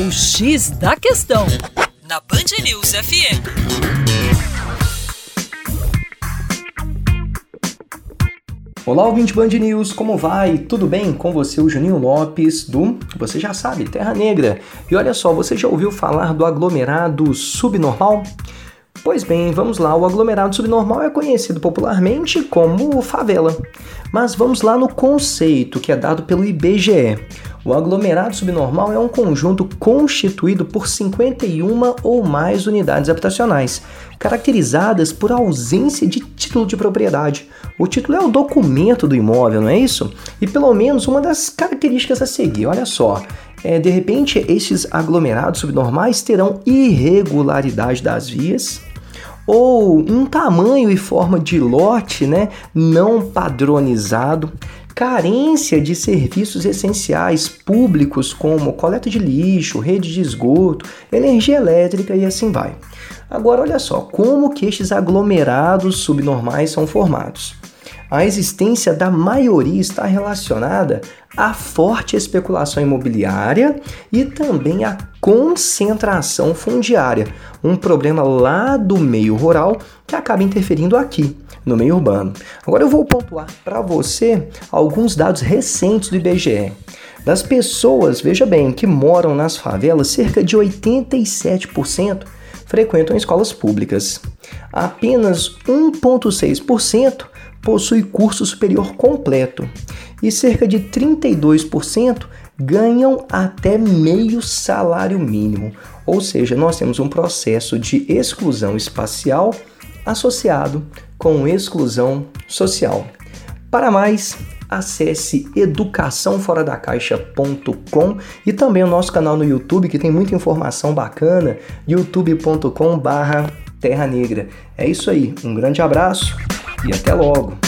O X da Questão, na Band News FM. Olá, ouvinte Band News, como vai? Tudo bem? Com você, o Juninho Lopes, do, você já sabe, Terra Negra. E olha só, você já ouviu falar do aglomerado subnormal? Pois bem, vamos lá. O aglomerado subnormal é conhecido popularmente como favela. Mas vamos lá no conceito que é dado pelo IBGE. O aglomerado subnormal é um conjunto constituído por 51 ou mais unidades habitacionais, caracterizadas por ausência de título de propriedade. O título é o documento do imóvel, não é isso? E pelo menos uma das características a seguir, olha só. É, de repente, estes aglomerados subnormais terão irregularidade das vias, ou um tamanho e forma de lote né, não padronizado, carência de serviços essenciais públicos como coleta de lixo, rede de esgoto, energia elétrica e assim vai. Agora olha só, como que estes aglomerados subnormais são formados? A existência da maioria está relacionada à forte especulação imobiliária e também à concentração fundiária, um problema lá do meio rural que acaba interferindo aqui no meio urbano. Agora eu vou pontuar para você alguns dados recentes do IBGE. Das pessoas, veja bem, que moram nas favelas, cerca de 87% frequentam escolas públicas. Apenas 1,6% possui curso superior completo e cerca de 32% ganham até meio salário mínimo. Ou seja, nós temos um processo de exclusão espacial associado com exclusão social. Para mais, acesse educaçãoforadacaixa.com e também o nosso canal no YouTube que tem muita informação bacana, youtube.com/terra negra. É isso aí, um grande abraço e até logo.